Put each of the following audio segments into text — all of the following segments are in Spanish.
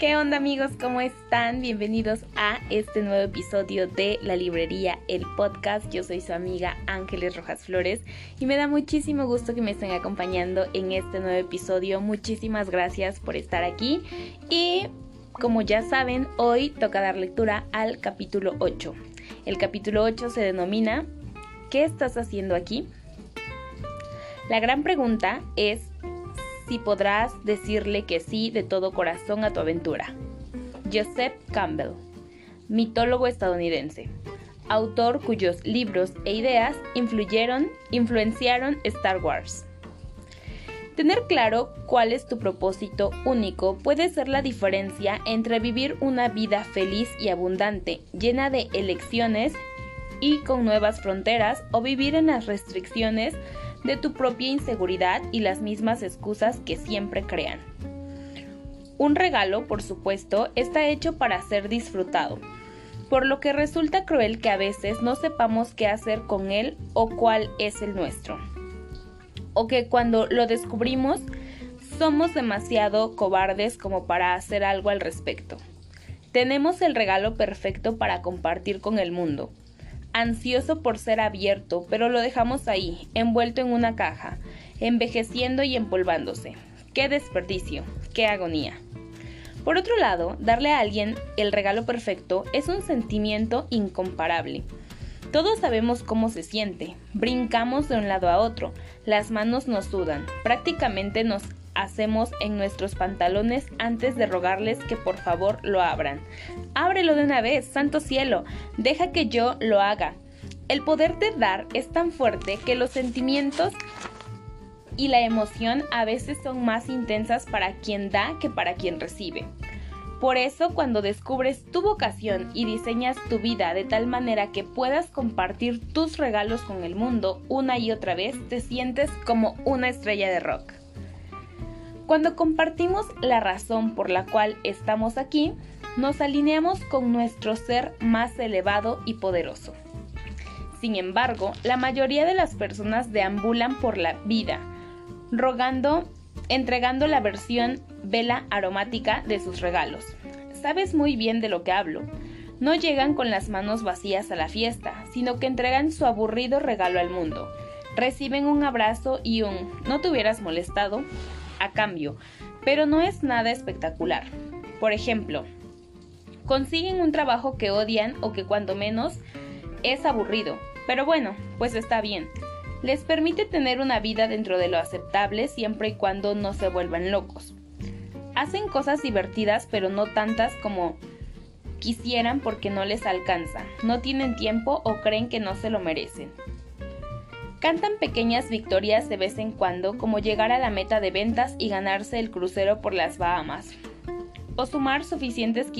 ¿Qué onda amigos? ¿Cómo están? Bienvenidos a este nuevo episodio de La Librería, el podcast. Yo soy su amiga Ángeles Rojas Flores y me da muchísimo gusto que me estén acompañando en este nuevo episodio. Muchísimas gracias por estar aquí y como ya saben, hoy toca dar lectura al capítulo 8. El capítulo 8 se denomina ¿Qué estás haciendo aquí? La gran pregunta es si podrás decirle que sí de todo corazón a tu aventura. Joseph Campbell, mitólogo estadounidense, autor cuyos libros e ideas influyeron, influenciaron Star Wars. Tener claro cuál es tu propósito único puede ser la diferencia entre vivir una vida feliz y abundante, llena de elecciones y con nuevas fronteras, o vivir en las restricciones de tu propia inseguridad y las mismas excusas que siempre crean. Un regalo, por supuesto, está hecho para ser disfrutado, por lo que resulta cruel que a veces no sepamos qué hacer con él o cuál es el nuestro. O que cuando lo descubrimos somos demasiado cobardes como para hacer algo al respecto. Tenemos el regalo perfecto para compartir con el mundo, ansioso por ser abierto, pero lo dejamos ahí, envuelto en una caja, envejeciendo y empolvándose. ¡Qué desperdicio! ¡Qué agonía! Por otro lado, darle a alguien el regalo perfecto es un sentimiento incomparable. Todos sabemos cómo se siente, brincamos de un lado a otro, las manos nos sudan, prácticamente nos hacemos en nuestros pantalones antes de rogarles que por favor lo abran. Ábrelo de una vez, santo cielo, deja que yo lo haga. El poder de dar es tan fuerte que los sentimientos y la emoción a veces son más intensas para quien da que para quien recibe. Por eso cuando descubres tu vocación y diseñas tu vida de tal manera que puedas compartir tus regalos con el mundo una y otra vez, te sientes como una estrella de rock. Cuando compartimos la razón por la cual estamos aquí, nos alineamos con nuestro ser más elevado y poderoso. Sin embargo, la mayoría de las personas deambulan por la vida, rogando, entregando la versión vela aromática de sus regalos. Sabes muy bien de lo que hablo. No llegan con las manos vacías a la fiesta, sino que entregan su aburrido regalo al mundo. Reciben un abrazo y un ¿no te hubieras molestado? A cambio, pero no es nada espectacular. Por ejemplo, consiguen un trabajo que odian o que cuando menos es aburrido, pero bueno, pues está bien. Les permite tener una vida dentro de lo aceptable siempre y cuando no se vuelvan locos. Hacen cosas divertidas pero no tantas como quisieran porque no les alcanza, no tienen tiempo o creen que no se lo merecen. Cantan pequeñas victorias de vez en cuando, como llegar a la meta de ventas y ganarse el crucero por las Bahamas, o sumar suficientes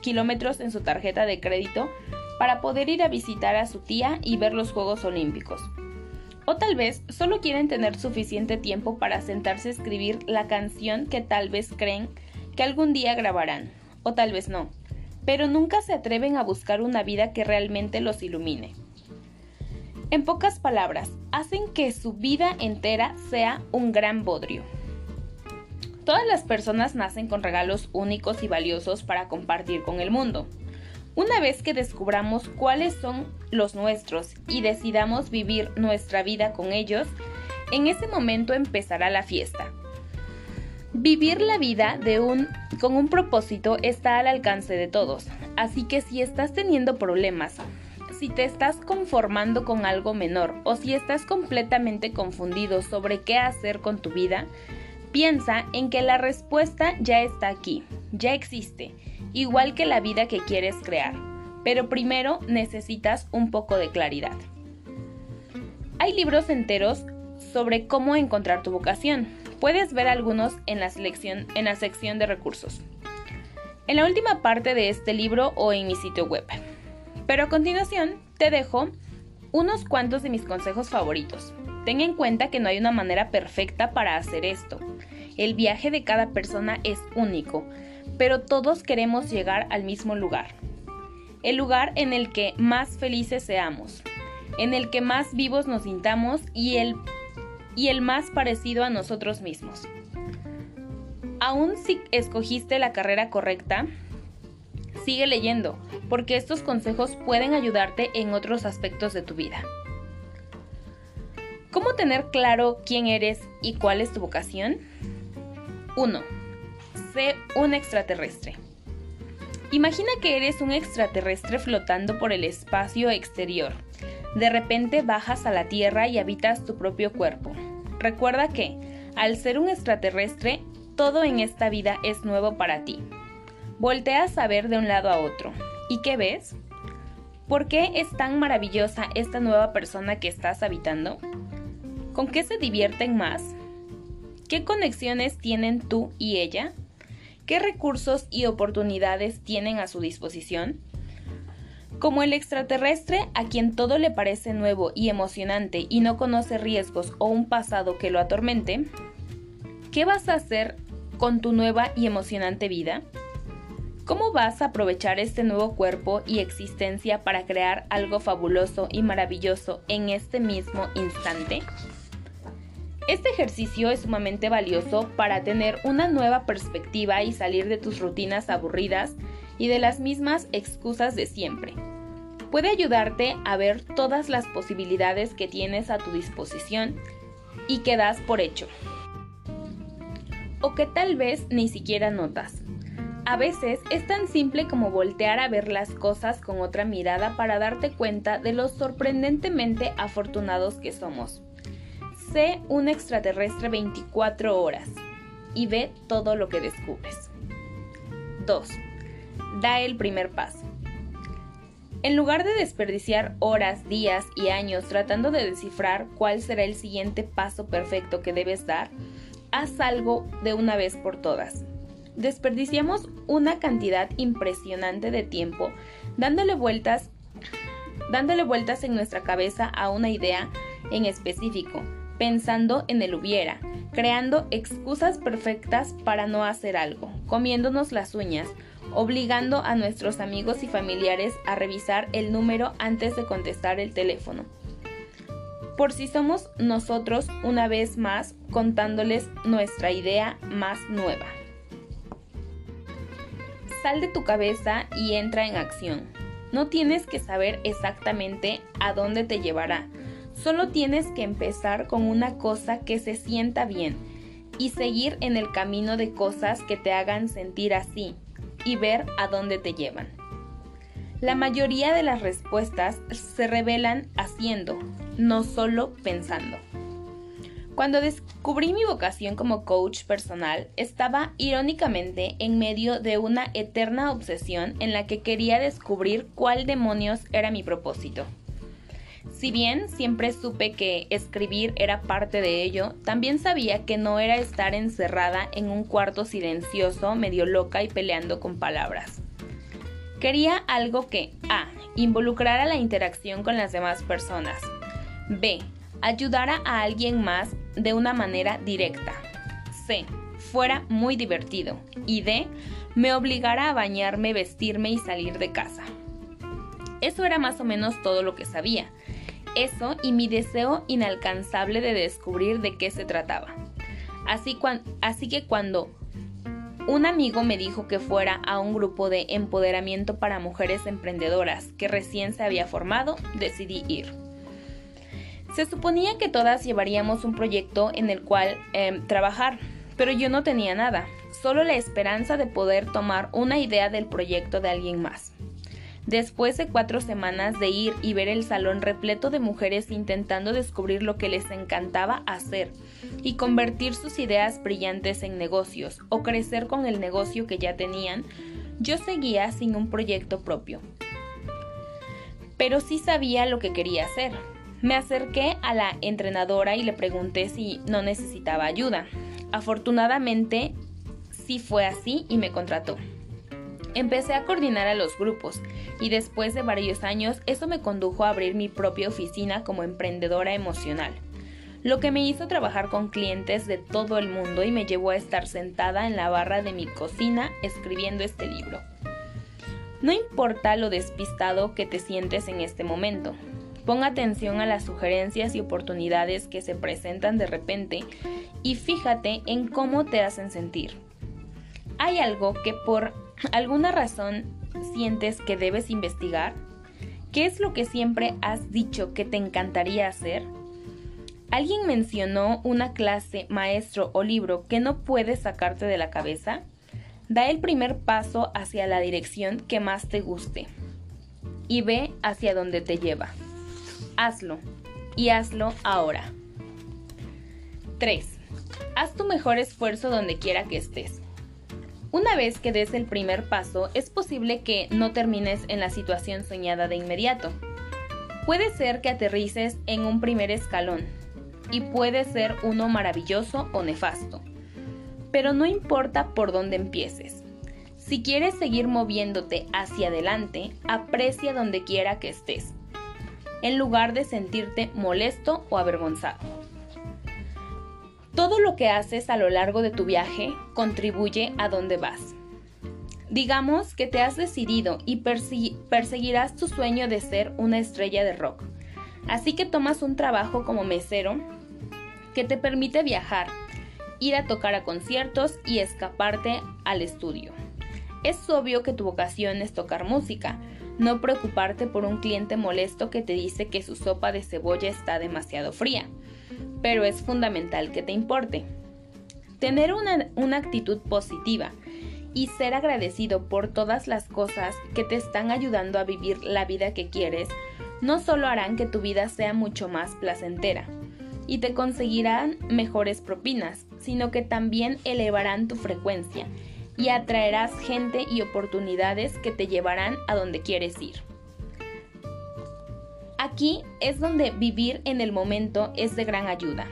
kilómetros en su tarjeta de crédito para poder ir a visitar a su tía y ver los Juegos Olímpicos. O tal vez solo quieren tener suficiente tiempo para sentarse a escribir la canción que tal vez creen que algún día grabarán, o tal vez no, pero nunca se atreven a buscar una vida que realmente los ilumine. En pocas palabras, hacen que su vida entera sea un gran bodrio. Todas las personas nacen con regalos únicos y valiosos para compartir con el mundo. Una vez que descubramos cuáles son los nuestros y decidamos vivir nuestra vida con ellos, en ese momento empezará la fiesta. Vivir la vida con un propósito está al alcance de todos, así que si estás teniendo problemas, si te estás conformando con algo menor o si estás completamente confundido sobre qué hacer con tu vida, piensa en que la respuesta ya está aquí, ya existe, igual que la vida que quieres crear. Pero primero necesitas un poco de claridad. Hay libros enteros sobre cómo encontrar tu vocación. Puedes ver algunos en la, en la sección de recursos. En la última parte de este libro o en mi sitio web. Pero a continuación te dejo unos cuantos de mis consejos favoritos. Ten en cuenta que no hay una manera perfecta para hacer esto. El viaje de cada persona es único, pero todos queremos llegar al mismo lugar. El lugar en el que más felices seamos, en el que más vivos nos sintamos y el, y el más parecido a nosotros mismos. Aún si escogiste la carrera correcta, sigue leyendo, porque estos consejos pueden ayudarte en otros aspectos de tu vida. ¿Cómo tener claro quién eres y cuál es tu vocación? 1. Sé un extraterrestre. Imagina que eres un extraterrestre flotando por el espacio exterior. De repente bajas a la Tierra y habitas tu propio cuerpo. Recuerda que, al ser un extraterrestre, todo en esta vida es nuevo para ti. Volteas a ver de un lado a otro. ¿Y qué ves? ¿Por qué es tan maravillosa esta nueva persona que estás habitando? ¿Con qué se divierten más? ¿Qué conexiones tienen tú y ella? ¿Qué recursos y oportunidades tienen a su disposición? Como el extraterrestre a quien todo le parece nuevo y emocionante y no conoce riesgos o un pasado que lo atormente, ¿qué vas a hacer con tu nueva y emocionante vida? ¿Cómo vas a aprovechar este nuevo cuerpo y existencia para crear algo fabuloso y maravilloso en este mismo instante? Este ejercicio es sumamente valioso para tener una nueva perspectiva y salir de tus rutinas aburridas y de las mismas excusas de siempre. Puede ayudarte a ver todas las posibilidades que tienes a tu disposición y que das por hecho. O que tal vez ni siquiera notas. A veces es tan simple como voltear a ver las cosas con otra mirada para darte cuenta de lo sorprendentemente afortunados que somos. Sé un extraterrestre 24 horas y ve todo lo que descubres. 2. Da el primer paso. En lugar de desperdiciar horas, días y años tratando de descifrar cuál será el siguiente paso perfecto que debes dar, haz algo de una vez por todas desperdiciamos una cantidad impresionante de tiempo dándole vueltas dándole vueltas en nuestra cabeza a una idea en específico, pensando en el hubiera, creando excusas perfectas para no hacer algo, comiéndonos las uñas, obligando a nuestros amigos y familiares a revisar el número antes de contestar el teléfono. Por si somos nosotros una vez más contándoles nuestra idea más nueva. Sal de tu cabeza y entra en acción. No tienes que saber exactamente a dónde te llevará. Solo tienes que empezar con una cosa que se sienta bien y seguir en el camino de cosas que te hagan sentir así y ver a dónde te llevan. La mayoría de las respuestas se revelan haciendo, no solo pensando. Cuando descubrí mi vocación como coach personal, estaba irónicamente en medio de una eterna obsesión en la que quería descubrir cuál demonios era mi propósito. Si bien siempre supe que escribir era parte de ello, también sabía que no era estar encerrada en un cuarto silencioso, medio loca y peleando con palabras. Quería algo que A. involucrara la interacción con las demás personas. B ayudara a alguien más de una manera directa. C. Fuera muy divertido. Y D. Me obligara a bañarme, vestirme y salir de casa. Eso era más o menos todo lo que sabía. Eso y mi deseo inalcanzable de descubrir de qué se trataba. Así, así que cuando un amigo me dijo que fuera a un grupo de empoderamiento para mujeres emprendedoras que recién se había formado, decidí ir. Se suponía que todas llevaríamos un proyecto en el cual em, trabajar, pero yo no tenía nada, solo la esperanza de poder tomar una idea del proyecto de alguien más. Después de cuatro semanas de ir y ver el salón repleto de mujeres intentando descubrir lo que les encantaba hacer y convertir sus ideas brillantes en negocios o crecer con el negocio que ya tenían, yo seguía sin un proyecto propio. Pero sí sabía lo que quería hacer, me acerqué a la entrenadora y le pregunté si no necesitaba ayuda. Afortunadamente sí fue así y me contrató. Empecé a coordinar a los grupos y después de varios años eso me condujo a abrir mi propia oficina como emprendedora emocional, lo que me hizo trabajar con clientes de todo el mundo y me llevó a estar sentada en la barra de mi cocina escribiendo este libro. No importa lo despistado que te sientes en este momento, Pon atención a las sugerencias y oportunidades que se presentan de repente y fíjate en cómo te hacen sentir. ¿Hay algo que por alguna razón sientes que debes investigar? ¿Qué es lo que siempre has dicho que te encantaría hacer? ¿Alguien mencionó una clase, maestro o libro que no puedes sacarte de la cabeza? Da el primer paso hacia la dirección que más te guste y ve hacia donde te lleva. Hazlo y hazlo ahora. 3. Haz tu mejor esfuerzo donde quiera que estés. Una vez que des el primer paso, es posible que no termines en la situación soñada de inmediato. Puede ser que aterrices en un primer escalón, y puede ser uno maravilloso o nefasto. Pero no importa por dónde empieces. Si quieres seguir moviéndote hacia adelante, aprecia donde quiera que estés, en lugar de sentirte molesto o avergonzado. Todo lo que haces a lo largo de tu viaje contribuye a dónde vas. Digamos que te has decidido y perseguirás tu sueño de ser una estrella de rock. Así que tomas un trabajo como mesero que te permite viajar, ir a tocar a conciertos y escaparte al estudio. Es obvio que tu vocación es tocar música, no preocuparte por un cliente molesto que te dice que su sopa de cebolla está demasiado fría, pero es fundamental que te importe. Tener una, una actitud positiva y ser agradecido por todas las cosas que te están ayudando a vivir la vida que quieres no solo harán que tu vida sea mucho más placentera y te conseguirán mejores propinas, sino que también elevarán tu frecuencia y atraerás gente y oportunidades que te llevarán a donde quieres ir. Aquí es donde vivir en el momento es de gran ayuda.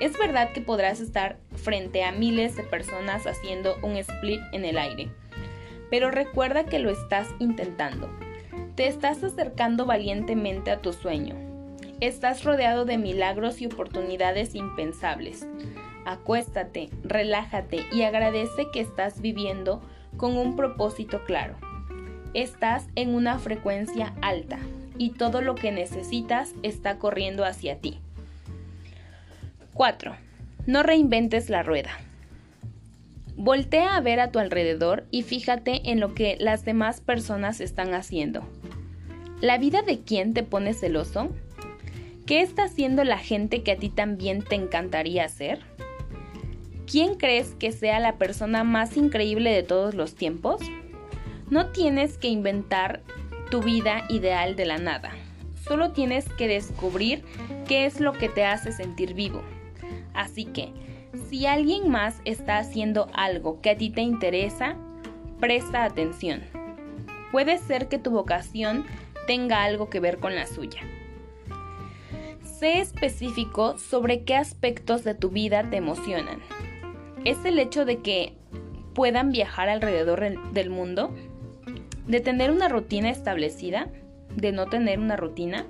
Es verdad que podrás estar frente a miles de personas haciendo un split en el aire, pero recuerda que lo estás intentando te estás acercando valientemente a tu sueño. Estás rodeado de milagros y oportunidades impensables. Acuéstate, relájate y agradece que estás viviendo con un propósito claro. Estás en una frecuencia alta y todo lo que necesitas está corriendo hacia ti. 4. No reinventes la rueda. Voltea a ver a tu alrededor y fíjate en lo que las demás personas están haciendo. ¿La vida de quién te pone celoso? ¿Qué está haciendo la gente que a ti también te encantaría hacer? ¿Quién crees que sea la persona más increíble de todos los tiempos? No tienes que inventar tu vida ideal de la nada. Solo tienes que descubrir qué es lo que te hace sentir vivo. Así que, si alguien más está haciendo algo que a ti te interesa, presta atención. Puede ser que tu vocación tenga algo que ver con la suya. Sé específico sobre qué aspectos de tu vida te emocionan. ¿Es el hecho de que puedan viajar alrededor del mundo? ¿De tener una rutina establecida? ¿De no tener una rutina?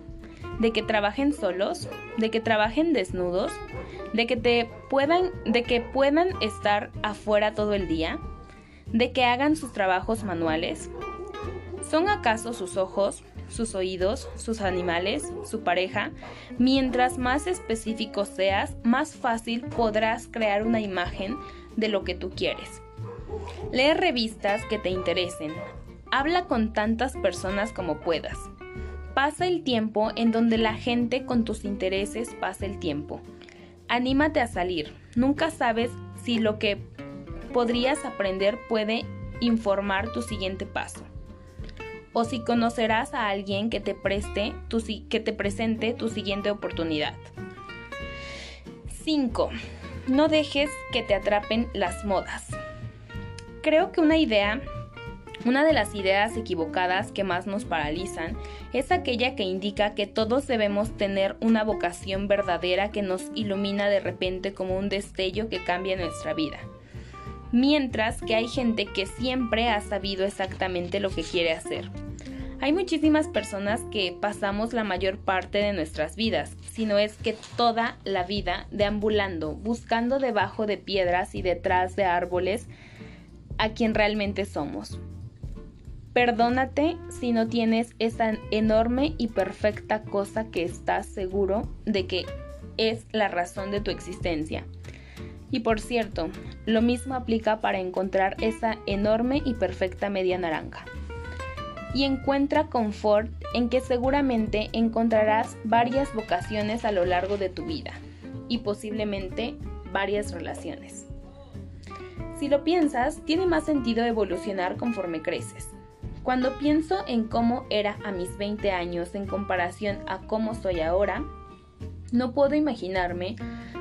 ¿De que trabajen solos? ¿De que trabajen desnudos? ¿De que te puedan de que puedan estar afuera todo el día? ¿De que hagan sus trabajos manuales? ¿Son acaso sus ojos, sus oídos, sus animales, su pareja, mientras más específico seas, más fácil podrás crear una imagen de lo que tú quieres. Lee revistas que te interesen. Habla con tantas personas como puedas. Pasa el tiempo en donde la gente con tus intereses pasa el tiempo. Anímate a salir. Nunca sabes si lo que podrías aprender puede informar tu siguiente paso o si conocerás a alguien que te preste que te presente tu siguiente oportunidad. 5. No dejes que te atrapen las modas. Creo que una idea, una de las ideas equivocadas que más nos paralizan es aquella que indica que todos debemos tener una vocación verdadera que nos ilumina de repente como un destello que cambia nuestra vida mientras que hay gente que siempre ha sabido exactamente lo que quiere hacer. Hay muchísimas personas que pasamos la mayor parte de nuestras vidas, si no es que toda la vida deambulando, buscando debajo de piedras y detrás de árboles a quien realmente somos. Perdónate si no tienes esa enorme y perfecta cosa que estás seguro de que es la razón de tu existencia. Y por cierto, lo mismo aplica para encontrar esa enorme y perfecta media naranja. Y encuentra confort en que seguramente encontrarás varias vocaciones a lo largo de tu vida y posiblemente varias relaciones. Si lo piensas, tiene más sentido evolucionar conforme creces. Cuando pienso en cómo era a mis 20 años en comparación a cómo soy ahora, no puedo imaginarme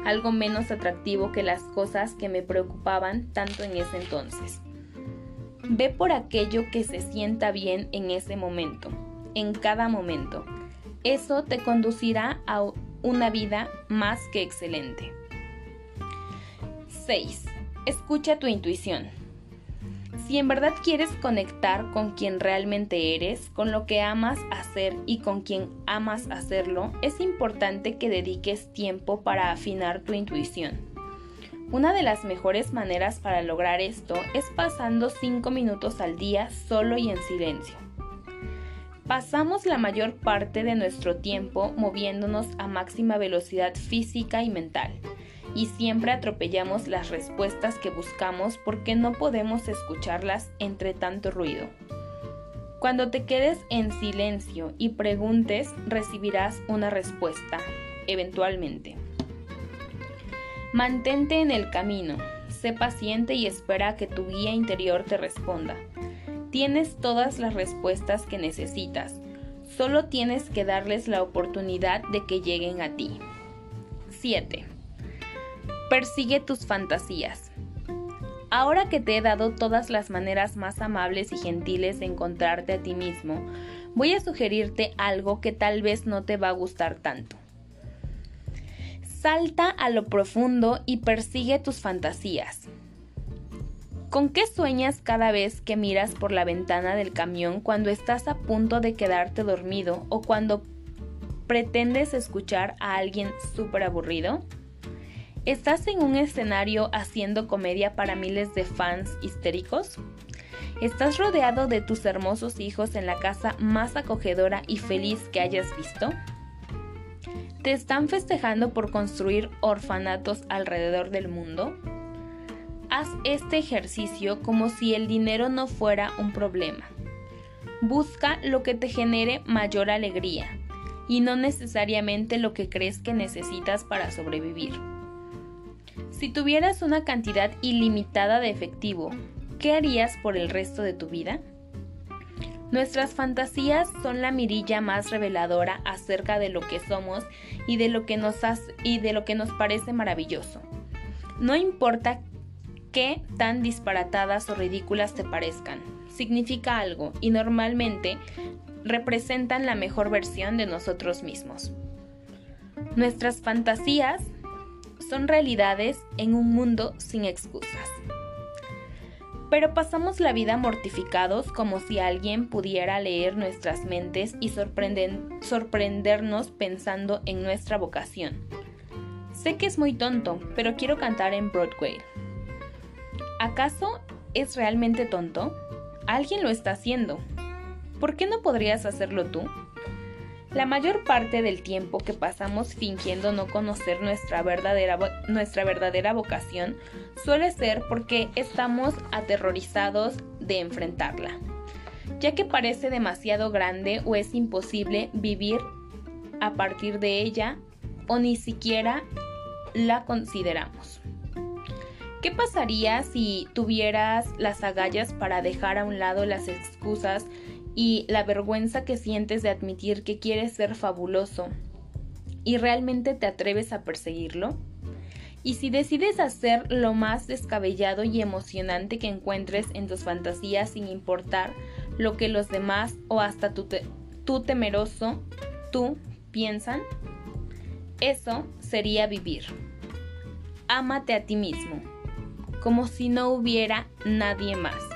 algo menos atractivo que las cosas que me preocupaban tanto en ese entonces. Ve por aquello que se sienta bien en ese momento, en cada momento. Eso te conducirá a una vida más que excelente. 6. Escucha tu intuición. Si en verdad quieres conectar con quien realmente eres, con lo que amas hacer y con quien amas hacerlo, es importante que dediques tiempo para afinar tu intuición. Una de las mejores maneras para lograr esto es pasando 5 minutos al día solo y en silencio. Pasamos la mayor parte de nuestro tiempo moviéndonos a máxima velocidad física y mental y siempre atropellamos las respuestas que buscamos porque no podemos escucharlas entre tanto ruido. Cuando te quedes en silencio y preguntes, recibirás una respuesta, eventualmente. Mantente en el camino, sé paciente y espera a que tu guía interior te responda. Tienes todas las respuestas que necesitas, solo tienes que darles la oportunidad de que lleguen a ti. 7. Persigue tus fantasías. Ahora que te he dado todas las maneras más amables y gentiles de encontrarte a ti mismo, voy a sugerirte algo que tal vez no te va a gustar tanto. Salta a lo profundo y persigue tus fantasías. ¿Con qué sueñas cada vez que miras por la ventana del camión cuando estás a punto de quedarte dormido o cuando pretendes escuchar a alguien súper aburrido? ¿Estás en un escenario haciendo comedia para miles de fans histéricos? ¿Estás rodeado de tus hermosos hijos en la casa más acogedora y feliz que hayas visto? ¿Te están festejando por construir orfanatos alrededor del mundo? Haz este ejercicio como si el dinero no fuera un problema. Busca lo que te genere mayor alegría y no necesariamente lo que crees que necesitas para sobrevivir. Si tuvieras una cantidad ilimitada de efectivo, ¿qué harías por el resto de tu vida? Nuestras fantasías son la mirilla más reveladora acerca de lo que somos y de lo que nos, y de lo que nos parece maravilloso. No importa qué tan disparatadas o ridículas te parezcan, significa algo y normalmente representan la mejor versión de nosotros mismos. Nuestras fantasías son realidades en un mundo sin excusas. Pero pasamos la vida mortificados como si alguien pudiera leer nuestras mentes y sorprendernos pensando en nuestra vocación. Sé que es muy tonto, pero quiero cantar en Broadway. ¿Acaso es realmente tonto? Alguien lo está haciendo. ¿Por qué no podrías hacerlo tú? La mayor parte del tiempo que pasamos fingiendo no conocer nuestra verdadera, nuestra verdadera vocación suele ser porque estamos aterrorizados de enfrentarla, ya que parece demasiado grande o es imposible vivir a partir de ella o ni siquiera la consideramos. ¿Qué pasaría si tuvieras las agallas para dejar a un lado las excusas y la vergüenza que sientes de admitir que quieres ser fabuloso y realmente te atreves a perseguirlo? Y si decides hacer lo más descabellado y emocionante que encuentres en tus fantasías sin importar lo que los demás o hasta tu, temeroso, tú piensan, eso sería vivir. Ámate a ti mismo, como si no hubiera nadie más.